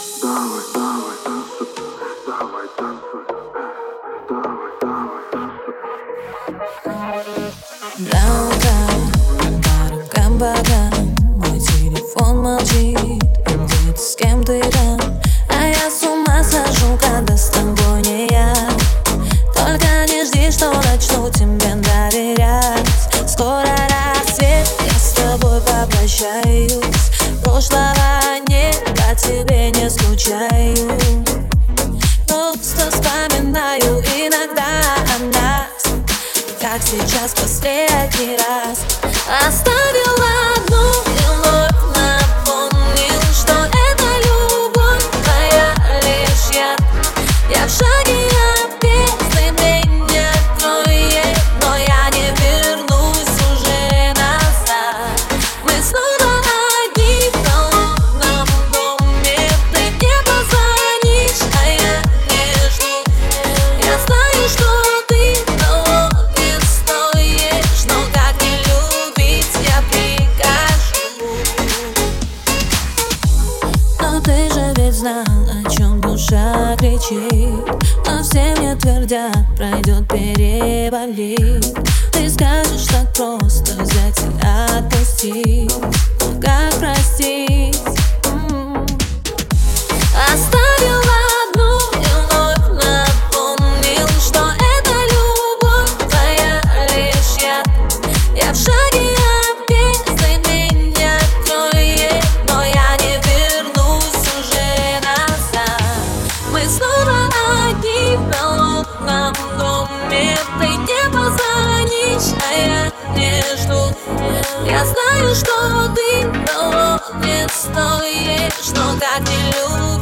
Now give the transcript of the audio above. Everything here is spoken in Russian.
Давай, давай, танцуй, давай, танцуй, давай, давай, танцуй. Даунтаун, по богам, мой телефон молчит, где с кем ты там, а я с ума схожу, когда с тобой не я. Только не жди, что начну тебе доверять. Скоро рассвет, я с тобой попрощаюсь. Прошлого прощаю Но вспоминаю иногда о нас. Как сейчас последний раз. Оставь знал, о чем душа кричит. Но все мне твердят, пройдет, переболит. Ты скажешь так просто Я знаю, что ты холодный стоишь, но как не любишь.